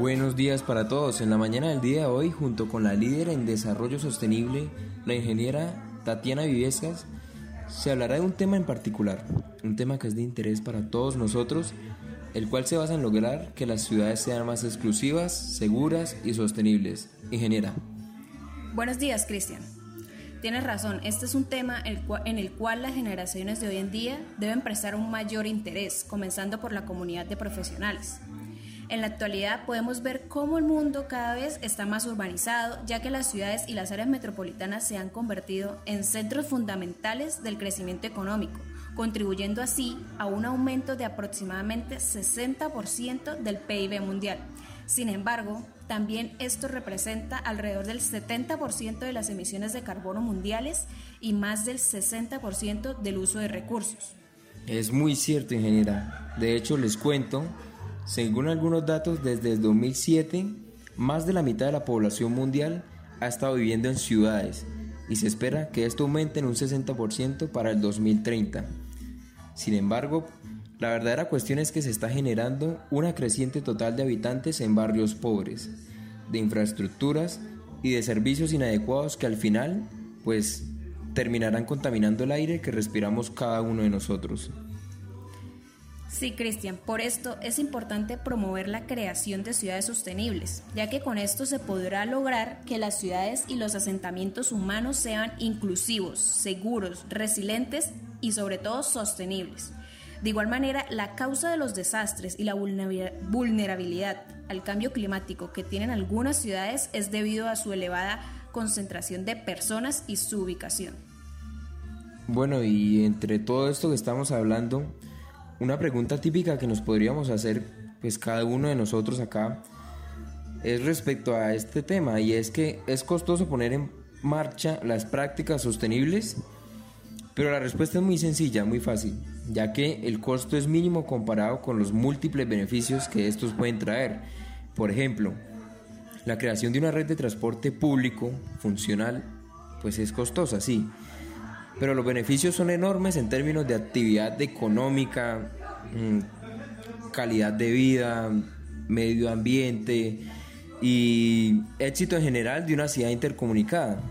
Buenos días para todos. En la mañana del día de hoy, junto con la líder en desarrollo sostenible, la ingeniera Tatiana Viviescas, se hablará de un tema en particular, un tema que es de interés para todos nosotros, el cual se basa en lograr que las ciudades sean más exclusivas, seguras y sostenibles. Ingeniera. Buenos días, Cristian. Tienes razón, este es un tema en el cual las generaciones de hoy en día deben prestar un mayor interés, comenzando por la comunidad de profesionales. En la actualidad podemos ver cómo el mundo cada vez está más urbanizado, ya que las ciudades y las áreas metropolitanas se han convertido en centros fundamentales del crecimiento económico, contribuyendo así a un aumento de aproximadamente 60% del PIB mundial. Sin embargo, también esto representa alrededor del 70% de las emisiones de carbono mundiales y más del 60% del uso de recursos. Es muy cierto, ingeniera. De hecho, les cuento según algunos datos, desde el 2007, más de la mitad de la población mundial ha estado viviendo en ciudades y se espera que esto aumente en un 60% para el 2030. Sin embargo, la verdadera cuestión es que se está generando una creciente total de habitantes en barrios pobres, de infraestructuras y de servicios inadecuados que al final, pues, terminarán contaminando el aire que respiramos cada uno de nosotros. Sí, Cristian, por esto es importante promover la creación de ciudades sostenibles, ya que con esto se podrá lograr que las ciudades y los asentamientos humanos sean inclusivos, seguros, resilientes y sobre todo sostenibles. De igual manera, la causa de los desastres y la vulnerabilidad al cambio climático que tienen algunas ciudades es debido a su elevada concentración de personas y su ubicación. Bueno, y entre todo esto que estamos hablando, una pregunta típica que nos podríamos hacer, pues cada uno de nosotros acá, es respecto a este tema y es que es costoso poner en marcha las prácticas sostenibles, pero la respuesta es muy sencilla, muy fácil, ya que el costo es mínimo comparado con los múltiples beneficios que estos pueden traer. Por ejemplo, la creación de una red de transporte público funcional, pues es costosa, sí, pero los beneficios son enormes en términos de actividad económica, calidad de vida, medio ambiente y éxito en general de una ciudad intercomunicada.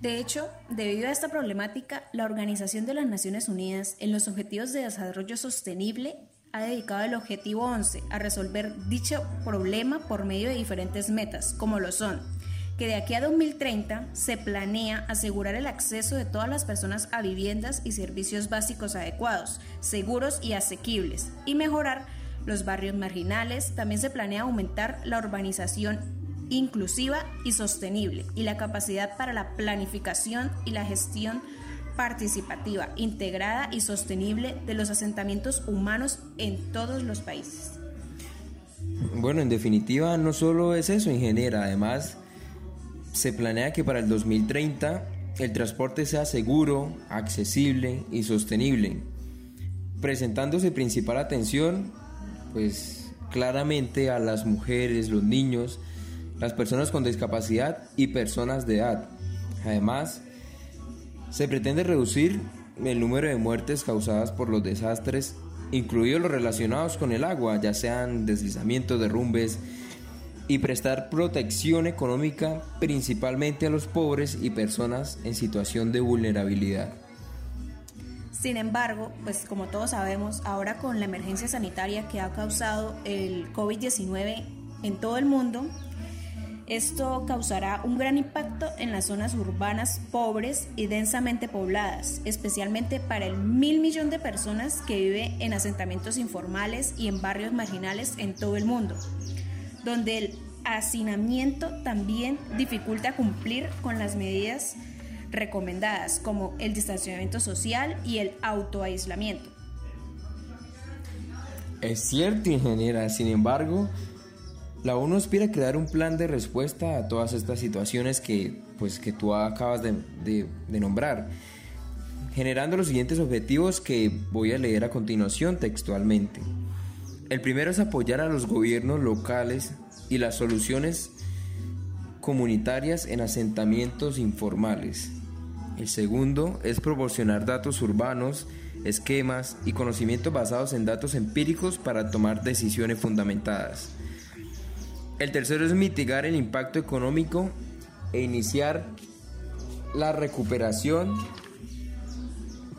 De hecho, debido a esta problemática, la Organización de las Naciones Unidas en los Objetivos de Desarrollo Sostenible ha dedicado el objetivo 11 a resolver dicho problema por medio de diferentes metas, como lo son que de aquí a 2030 se planea asegurar el acceso de todas las personas a viviendas y servicios básicos adecuados, seguros y asequibles, y mejorar los barrios marginales. También se planea aumentar la urbanización inclusiva y sostenible y la capacidad para la planificación y la gestión participativa, integrada y sostenible de los asentamientos humanos en todos los países. Bueno, en definitiva, no solo es eso, ingeniera, además se planea que para el 2030 el transporte sea seguro, accesible y sostenible, presentándose principal atención, pues claramente a las mujeres, los niños, las personas con discapacidad y personas de edad. Además, se pretende reducir el número de muertes causadas por los desastres, incluidos los relacionados con el agua, ya sean deslizamientos, derrumbes, y prestar protección económica principalmente a los pobres y personas en situación de vulnerabilidad. Sin embargo, pues como todos sabemos, ahora con la emergencia sanitaria que ha causado el COVID-19 en todo el mundo, esto causará un gran impacto en las zonas urbanas pobres y densamente pobladas, especialmente para el mil millón de personas que vive en asentamientos informales y en barrios marginales en todo el mundo donde el hacinamiento también dificulta cumplir con las medidas recomendadas, como el distanciamiento social y el autoaislamiento. Es cierto, ingeniera, sin embargo, la ONU aspira a crear un plan de respuesta a todas estas situaciones que, pues, que tú acabas de, de nombrar, generando los siguientes objetivos que voy a leer a continuación textualmente. El primero es apoyar a los gobiernos locales y las soluciones comunitarias en asentamientos informales. El segundo es proporcionar datos urbanos esquemas y conocimientos basados en datos empíricos para tomar decisiones fundamentadas. El tercero es mitigar el impacto económico e iniciar la recuperación.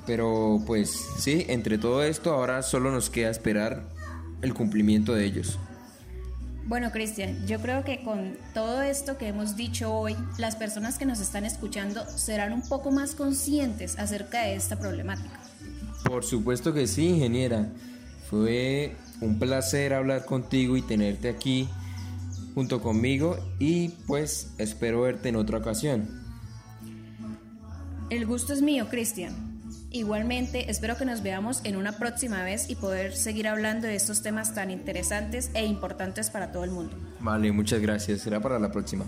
Pero pues sí, entre todo esto ahora solo nos queda esperar el cumplimiento de ellos. Bueno, Cristian, yo creo que con todo esto que hemos dicho hoy, las personas que nos están escuchando serán un poco más conscientes acerca de esta problemática. Por supuesto que sí, ingeniera. Fue un placer hablar contigo y tenerte aquí junto conmigo y pues espero verte en otra ocasión. El gusto es mío, Cristian. Igualmente, espero que nos veamos en una próxima vez y poder seguir hablando de estos temas tan interesantes e importantes para todo el mundo. Vale, muchas gracias. Será para la próxima.